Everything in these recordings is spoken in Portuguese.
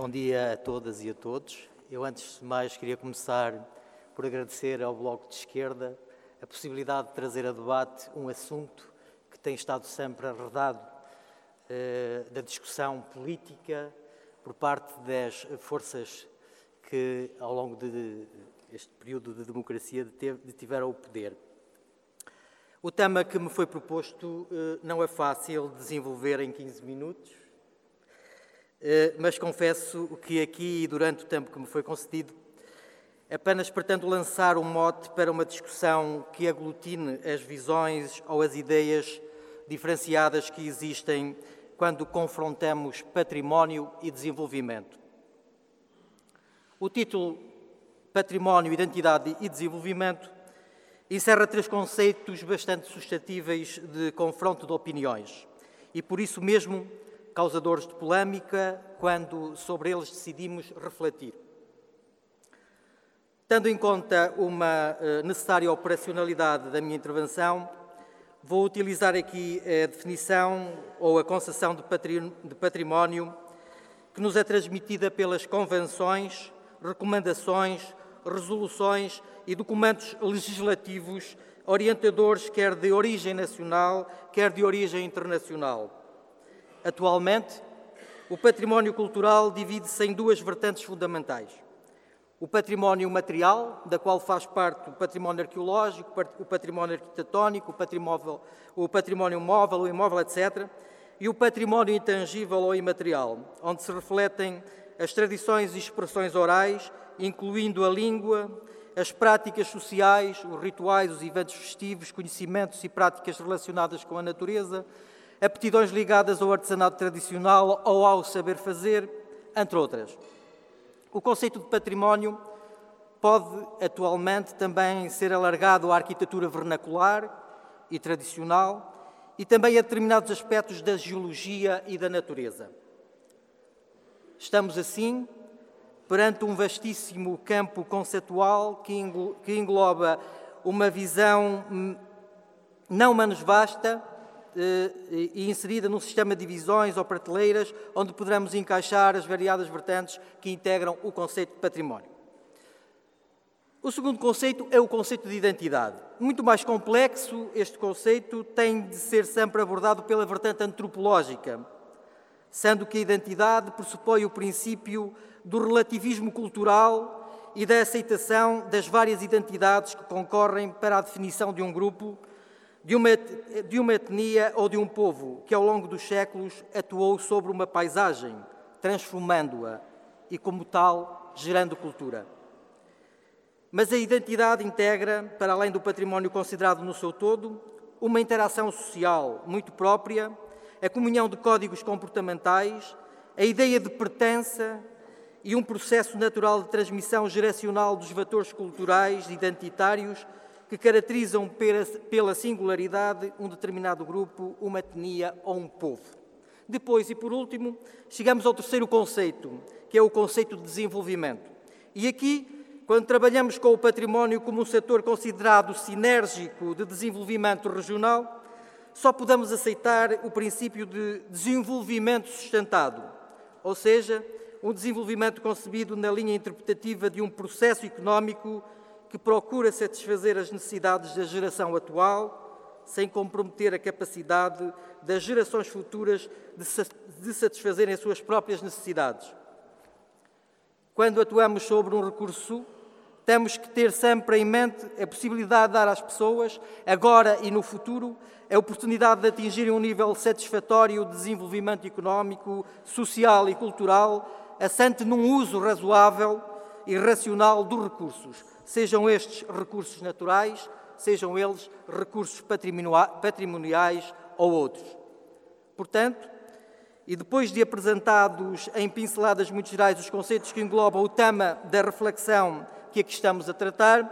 Bom dia a todas e a todos. Eu, antes de mais, queria começar por agradecer ao Bloco de Esquerda a possibilidade de trazer a debate um assunto que tem estado sempre arredado eh, da discussão política por parte das forças que, ao longo de este período de democracia, tiveram o poder. O tema que me foi proposto eh, não é fácil desenvolver em 15 minutos, mas confesso que aqui, durante o tempo que me foi concedido, apenas pretendo lançar um mote para uma discussão que aglutine as visões ou as ideias diferenciadas que existem quando confrontamos património e desenvolvimento. O título Património, Identidade e Desenvolvimento encerra três conceitos bastante suscetíveis de confronto de opiniões e, por isso mesmo, causadores de polémica quando sobre eles decidimos refletir. Tendo em conta uma eh, necessária operacionalidade da minha intervenção, vou utilizar aqui a definição ou a concessão de património que nos é transmitida pelas convenções, recomendações, resoluções e documentos legislativos orientadores, quer de origem nacional, quer de origem internacional. Atualmente, o património cultural divide-se em duas vertentes fundamentais. O património material, da qual faz parte o património arqueológico, o património arquitetónico, o património, o património móvel, o imóvel, etc. E o património intangível ou imaterial, onde se refletem as tradições e expressões orais, incluindo a língua, as práticas sociais, os rituais, os eventos festivos, conhecimentos e práticas relacionadas com a natureza, aptidões ligadas ao artesanato tradicional ou ao saber fazer, entre outras. O conceito de património pode atualmente também ser alargado à arquitetura vernacular e tradicional e também a determinados aspectos da geologia e da natureza. Estamos, assim, perante um vastíssimo campo conceitual que engloba uma visão hum, não menos vasta e inserida num sistema de divisões ou prateleiras, onde poderemos encaixar as variadas vertentes que integram o conceito de património. O segundo conceito é o conceito de identidade. Muito mais complexo, este conceito tem de ser sempre abordado pela vertente antropológica, sendo que a identidade pressupõe o princípio do relativismo cultural e da aceitação das várias identidades que concorrem para a definição de um grupo de uma, de uma etnia ou de um povo que, ao longo dos séculos, atuou sobre uma paisagem, transformando-a e, como tal, gerando cultura. Mas a identidade integra, para além do património considerado no seu todo, uma interação social muito própria, a comunhão de códigos comportamentais, a ideia de pertença e um processo natural de transmissão geracional dos fatores culturais identitários que caracterizam pela singularidade um determinado grupo, uma etnia ou um povo. Depois, e por último, chegamos ao terceiro conceito, que é o conceito de desenvolvimento. E aqui, quando trabalhamos com o património como um setor considerado sinérgico de desenvolvimento regional, só podemos aceitar o princípio de desenvolvimento sustentado, ou seja, um desenvolvimento concebido na linha interpretativa de um processo económico que procura satisfazer as necessidades da geração atual, sem comprometer a capacidade das gerações futuras de satisfazerem as suas próprias necessidades. Quando atuamos sobre um recurso, temos que ter sempre em mente a possibilidade de dar às pessoas, agora e no futuro, a oportunidade de atingirem um nível satisfatório de desenvolvimento económico, social e cultural, assente num uso razoável e racional dos recursos, sejam estes recursos naturais, sejam eles recursos patrimoniais ou outros. Portanto, e depois de apresentados em pinceladas muito gerais os conceitos que englobam o tema da reflexão que aqui estamos a tratar,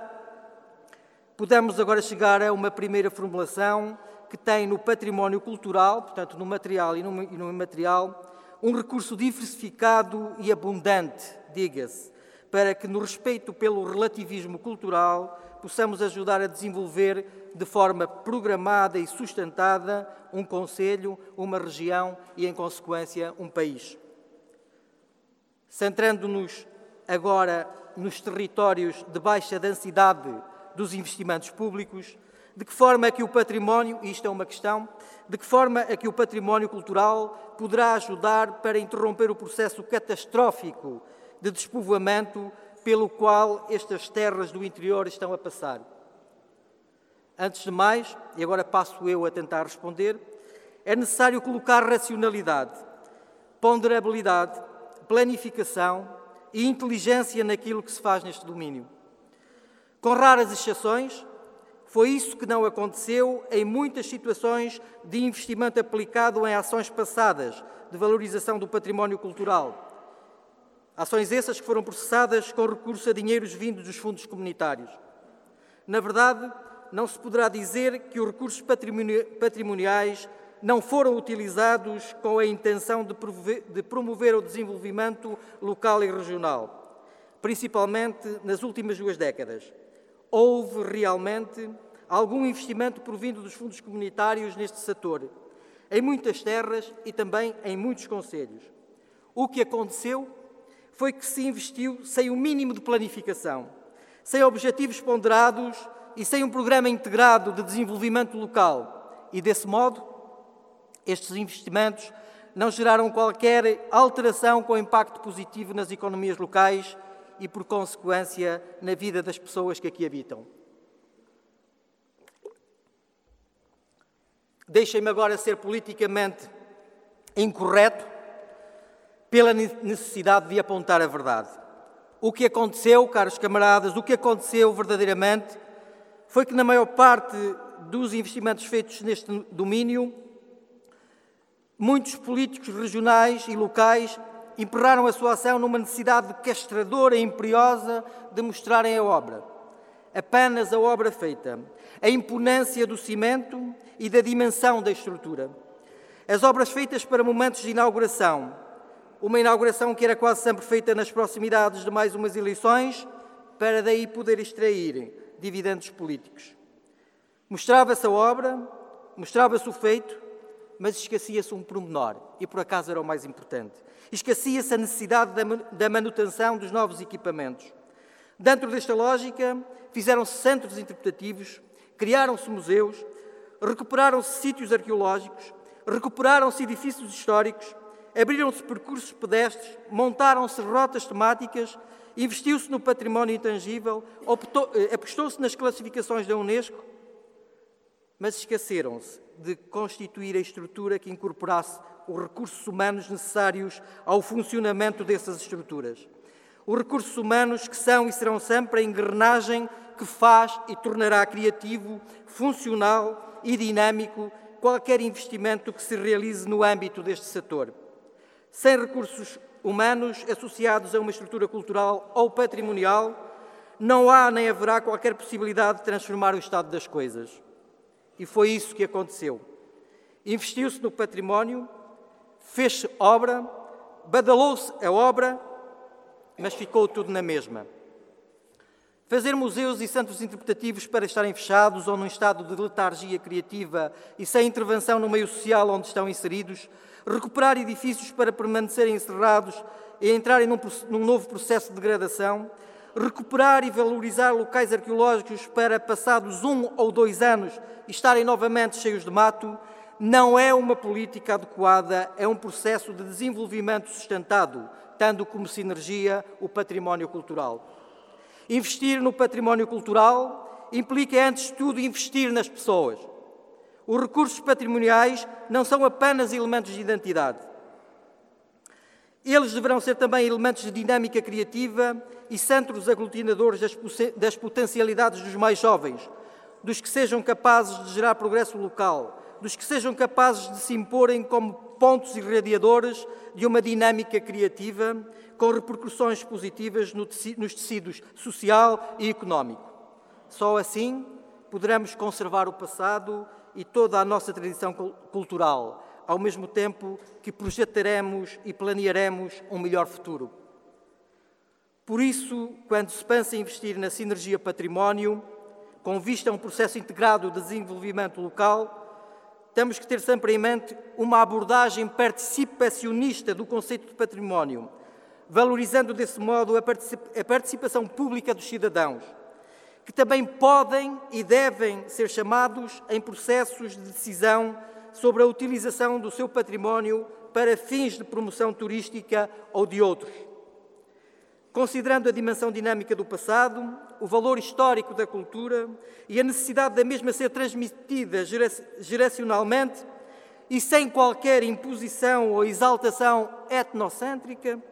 podemos agora chegar a uma primeira formulação que tem no património cultural, portanto no material e no imaterial, um recurso diversificado e abundante, diga-se, para que, no respeito pelo relativismo cultural, possamos ajudar a desenvolver de forma programada e sustentada um conselho, uma região e, em consequência, um país. Centrando-nos agora nos territórios de baixa densidade dos investimentos públicos, de que forma é que o património, isto é uma questão, de que forma é que o património cultural poderá ajudar para interromper o processo catastrófico de despovoamento pelo qual estas terras do interior estão a passar? Antes de mais, e agora passo eu a tentar responder, é necessário colocar racionalidade, ponderabilidade, planificação e inteligência naquilo que se faz neste domínio. Com raras exceções, foi isso que não aconteceu em muitas situações de investimento aplicado em ações passadas de valorização do património cultural. Ações essas que foram processadas com recurso a dinheiros vindos dos fundos comunitários. Na verdade, não se poderá dizer que os recursos patrimoniais não foram utilizados com a intenção de promover, o desenvolvimento local e regional, principalmente nas últimas duas décadas houve realmente algum investimento provindo dos fundos comunitários neste setor, em muitas terras e também em muitos conselhos. O que aconteceu foi que se investiu sem o mínimo de planificação, sem objetivos ponderados e sem um programa integrado de desenvolvimento local. E, desse modo, estes investimentos não geraram qualquer alteração com impacto positivo nas economias locais e, por consequência, na vida das pessoas que aqui habitam. Deixem-me agora ser politicamente incorreto pela necessidade de apontar a verdade. O que aconteceu, caros camaradas, o que aconteceu verdadeiramente foi que, na maior parte dos investimentos feitos neste domínio, muitos políticos regionais e locais emperraram a sua ação numa necessidade castradora e imperiosa de mostrarem a obra. Apenas a obra feita, a imponência do cimento e da dimensão da estrutura. As obras feitas para momentos de inauguração, uma inauguração que era quase sempre feita nas proximidades de mais umas eleições, para daí poder extrair dividendos políticos. Mostrava-se a obra, mostrava-se o feito, mas esquecia-se um pormenor, e por acaso era o mais importante. Esquecia-se a necessidade da manutenção dos novos equipamentos. Dentro desta lógica, fizeram-se centros interpretativos, criaram-se museus, recuperaram-se sítios arqueológicos, recuperaram-se edifícios históricos, abriram-se percursos pedestres, montaram-se rotas temáticas, investiu-se no património intangível, eh, apostou-se nas classificações da Unesco, mas esqueceram-se de constituir a estrutura que incorporasse os recursos humanos necessários ao funcionamento dessas estruturas. Os recursos humanos que são e serão sempre a engrenagem que faz e tornará criativo, funcional e dinâmico qualquer investimento que se realize no âmbito deste setor. Sem recursos humanos associados a uma estrutura cultural ou patrimonial, não há nem haverá qualquer possibilidade de transformar o estado das coisas. E foi isso que aconteceu. Investiu-se no património, fez-se obra, badalou-se a obra, mas ficou tudo na mesma. Fazer museus e centros interpretativos para estarem fechados ou num estado de letargia criativa e sem intervenção no meio social onde estão inseridos, recuperar edifícios para permanecerem encerrados e entrarem num, num novo processo de degradação, recuperar e valorizar locais arqueológicos para, passados um ou dois anos, estarem novamente cheios de mato, não é uma política adequada, é um processo de desenvolvimento sustentado, tendo como sinergia o património cultural. Investir no património cultural implica, antes de tudo, investir nas pessoas. Os recursos patrimoniais não são apenas elementos de identidade. Eles deverão ser também elementos de dinâmica criativa e centros aglutinadores das potencialidades dos mais jovens, dos que sejam capazes de gerar progresso local, dos que sejam capazes de se imporem como pontos irradiadores de uma dinâmica criativa com repercussões positivas nos tecidos social e económico. Só assim poderemos conservar o passado e toda a nossa tradição cultural, ao mesmo tempo que projetaremos e planearemos um melhor futuro. Por isso, quando se pensa em investir na sinergia património, com vista a um processo integrado de desenvolvimento local, temos que ter sempre em mente uma abordagem participacionista do conceito de património, valorizando desse modo a participação pública dos cidadãos, que também podem e devem ser chamados em processos de decisão sobre a utilização do seu património para fins de promoção turística ou de outros. Considerando a dimensão dinâmica do passado, o valor histórico da cultura e a necessidade da mesma ser transmitida geracionalmente e sem qualquer imposição ou exaltação etnocêntrica,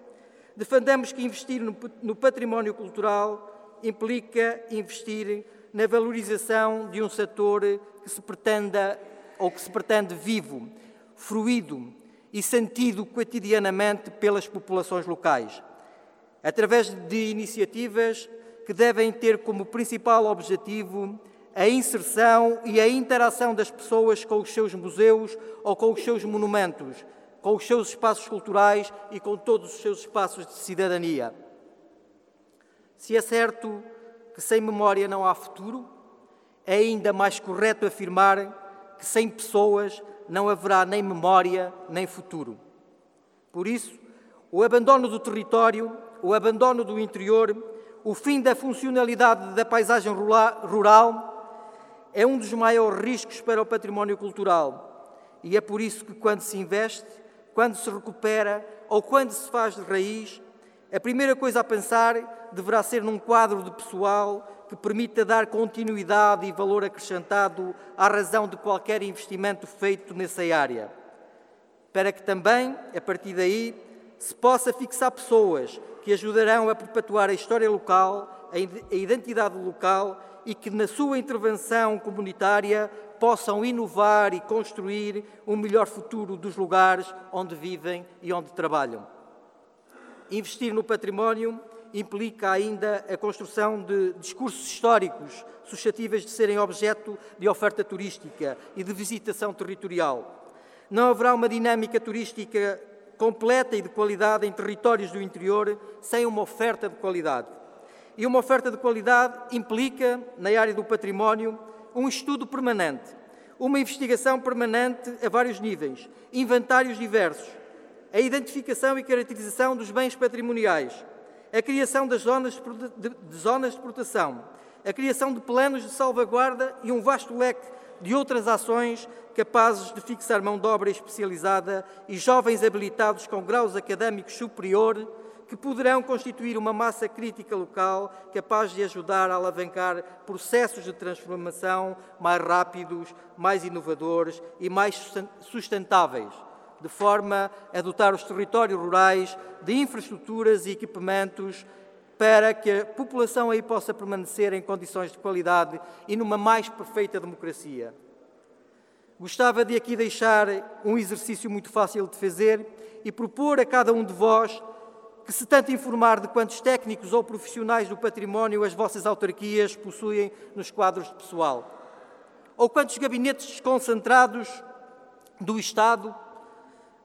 defendemos que investir no património cultural implica investir na valorização de um setor que se pretenda ou que se pretende vivo, fruído e sentido cotidianamente pelas populações locais, através de iniciativas que devem ter como principal objetivo a inserção e a interação das pessoas com os seus museus ou com os seus monumentos, com os seus espaços culturais e com todos os seus espaços de cidadania. Se é certo que sem memória não há futuro, é ainda mais correto afirmar que sem pessoas não haverá nem memória nem futuro. Por isso, o abandono do território, o abandono do interior, o fim da funcionalidade da paisagem rural é um dos maiores riscos para o património cultural. E é por isso que, quando se investe, quando se recupera ou quando se faz de raiz, a primeira coisa a pensar deverá ser num quadro de pessoal que permita dar continuidade e valor acrescentado à razão de qualquer investimento feito nessa área, para que também, a partir daí, se possa fixar pessoas que ajudarão a perpetuar a história local, a identidade local e que, na sua intervenção comunitária, possam inovar e construir um melhor futuro dos lugares onde vivem e onde trabalham. Investir no património implica ainda a construção de discursos históricos suscetíveis de serem objeto de oferta turística e de visitação territorial. Não haverá uma dinâmica turística completa e de qualidade em territórios do interior sem uma oferta de qualidade. E uma oferta de qualidade implica, na área do património, um estudo permanente, uma investigação permanente a vários níveis, inventários diversos, a identificação e caracterização dos bens patrimoniais, a criação das zonas de, de zonas de proteção, a criação de planos de salvaguarda e um vasto leque de outras ações capazes de fixar mão de obra especializada e jovens habilitados com graus académicos superior que poderão constituir uma massa crítica local capaz de ajudar a alavancar processos de transformação mais rápidos, mais inovadores e mais sustentáveis de forma a dotar os territórios rurais de infraestruturas e equipamentos para que a população aí possa permanecer em condições de qualidade e numa mais perfeita democracia. Gostava de aqui deixar um exercício muito fácil de fazer e propor a cada um de vós que se tanto informar de quantos técnicos ou profissionais do património as vossas autarquias possuem nos quadros de pessoal, ou quantos gabinetes concentrados do Estado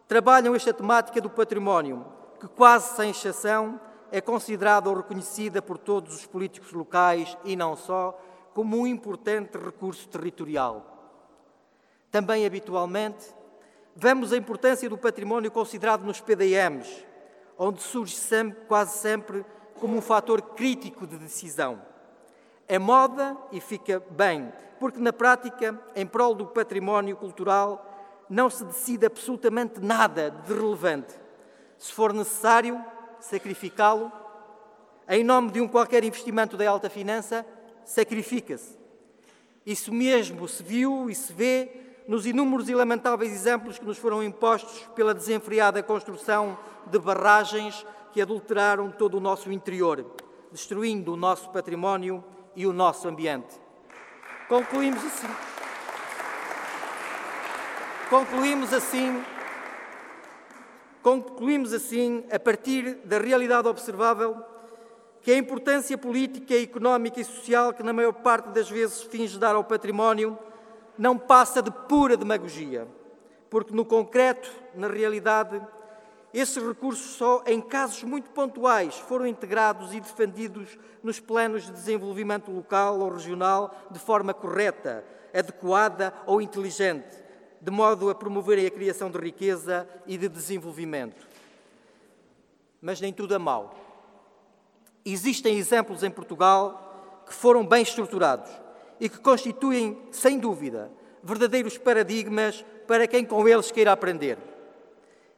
trabalham esta temática do património, que quase sem exceção é considerada ou reconhecida por todos os políticos locais e não só como um importante recurso territorial. Também habitualmente vemos a importância do património considerado nos PDMs, onde surge sempre, quase sempre como um fator crítico de decisão. É moda e fica bem, porque na prática, em prol do património cultural, não se decide absolutamente nada de relevante. Se for necessário sacrificá-lo, em nome de um qualquer investimento da alta finança, sacrifica-se. Isso mesmo se viu e se vê nos inúmeros e lamentáveis exemplos que nos foram impostos pela desenfreada construção de barragens que adulteraram todo o nosso interior, destruindo o nosso património e o nosso ambiente. Concluímos assim. Concluímos assim, concluímos assim, a partir da realidade observável, que a importância política, económica e social que na maior parte das vezes finge dar ao património não passa de pura demagogia, porque no concreto, na realidade, esses recursos só em casos muito pontuais foram integrados e defendidos nos planos de desenvolvimento local ou regional de forma correta, adequada ou inteligente de modo a promoverem a criação de riqueza e de desenvolvimento. mas nem tudo é mau. Existem exemplos em Portugal que foram bem estruturados e que constituem, sem dúvida, verdadeiros paradigmas para quem com eles queira aprender.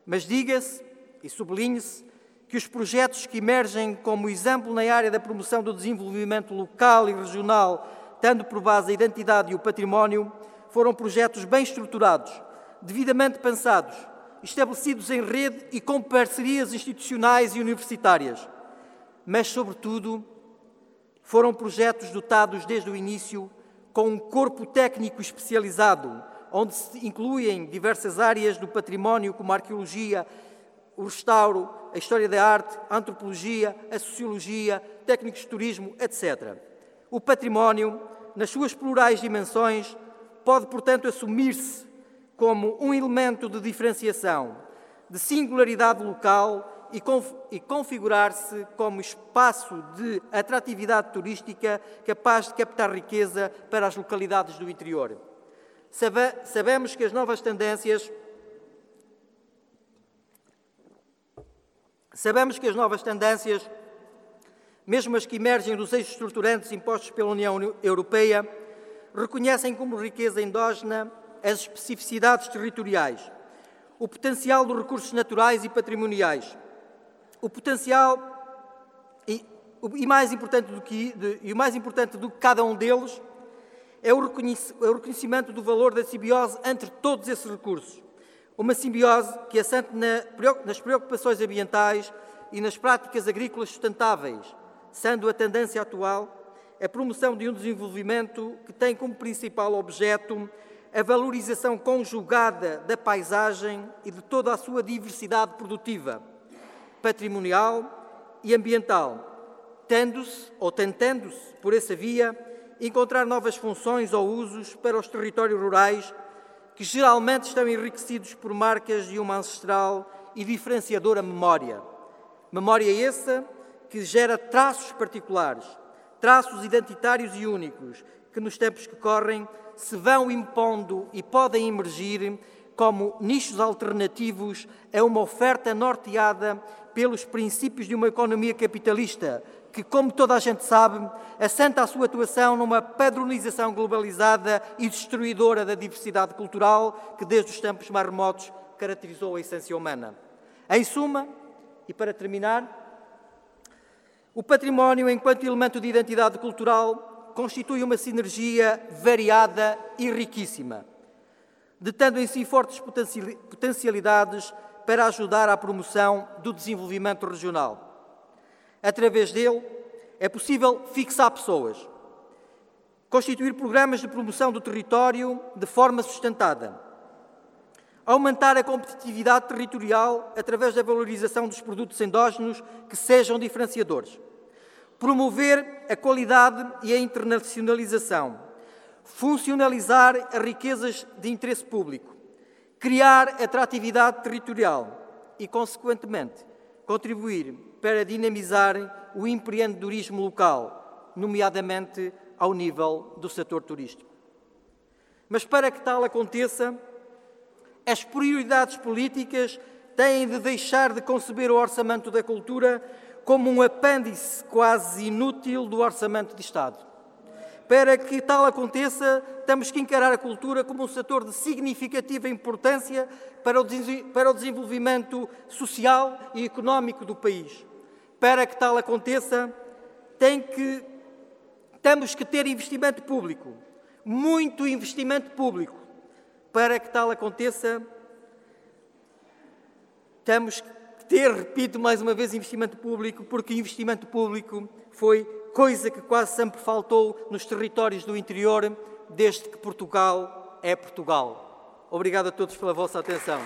Mas diga-se e sublinhe-se que os projetos que emergem como exemplo na área da promoção do desenvolvimento local e regional, tendo por base a identidade e o património, foram projetos bem estruturados, devidamente pensados, estabelecidos em rede e com parcerias institucionais e universitárias. Mas, sobretudo, foram projetos dotados desde o início com um corpo técnico especializado, onde se incluem diversas áreas do património, como a arqueologia, o restauro, a história da arte, a antropologia, a sociologia, técnicos de turismo, etc. O património, nas suas plurais dimensões, pode, portanto, assumir-se como um elemento de diferenciação, de singularidade local e, conf configurar-se como espaço de atratividade turística capaz de captar riqueza para as localidades do interior. Sabe sabemos que as novas tendências Sabemos que as novas tendências, mesmo as que emergem dos eixos estruturantes impostos pela União Europeia, reconhecem como riqueza endógena as especificidades territoriais, o potencial dos recursos naturais e patrimoniais, o potencial e, e mais importante do que de, e o mais importante do que cada um deles é o, é reconhecimento do valor da simbiose entre todos esses recursos. Uma simbiose que assente nas preocupações ambientais e nas práticas agrícolas sustentáveis, sendo a tendência atual a promoção de um desenvolvimento que tem como principal objeto a valorização conjugada da paisagem e de toda a sua diversidade produtiva, patrimonial e ambiental, tendo-se ou tentando-se, por essa via, encontrar novas funções ou usos para os territórios rurais que geralmente estão enriquecidos por marcas de uma ancestral e diferenciadora memória. Memória essa que gera traços particulares, traços identitários e únicos, que nos tempos que correm se vão impondo e podem emergir como nichos alternativos a uma oferta norteada pelos princípios de uma economia capitalista, que, como toda a gente sabe, assenta a sua atuação numa padronização globalizada e destruidora da diversidade cultural que, desde os tempos mais remotos, caracterizou a essência humana. Em suma, e para terminar, o património, enquanto elemento de identidade cultural, constitui uma sinergia variada e riquíssima, detendo em si fortes potencialidades para ajudar à promoção do desenvolvimento regional. Através dele, é possível fixar pessoas, constituir programas de promoção do território de forma sustentada, aumentar a competitividade territorial através da valorização dos produtos endógenos que sejam diferenciadores, promover a qualidade e a internacionalização, funcionalizar as riquezas de interesse público, criar atratividade territorial e, consequentemente, contribuir para dinamizar o empreendedorismo local, nomeadamente ao nível do setor turístico. Mas para que tal aconteça, as prioridades políticas têm de deixar de conceber o orçamento da cultura como um apêndice quase inútil do orçamento de Estado. Para que tal aconteça, temos que encarar a cultura como um setor de significativa importância para o, desenvolvimento social e económico do país. Para que tal aconteça, tem que, temos que ter investimento público, muito investimento público. Para que tal aconteça, temos que ter, repito mais uma vez, investimento público, porque investimento público foi coisa que quase sempre faltou nos territórios do interior, desde que Portugal é Portugal. Obrigado a todos pela vossa atenção.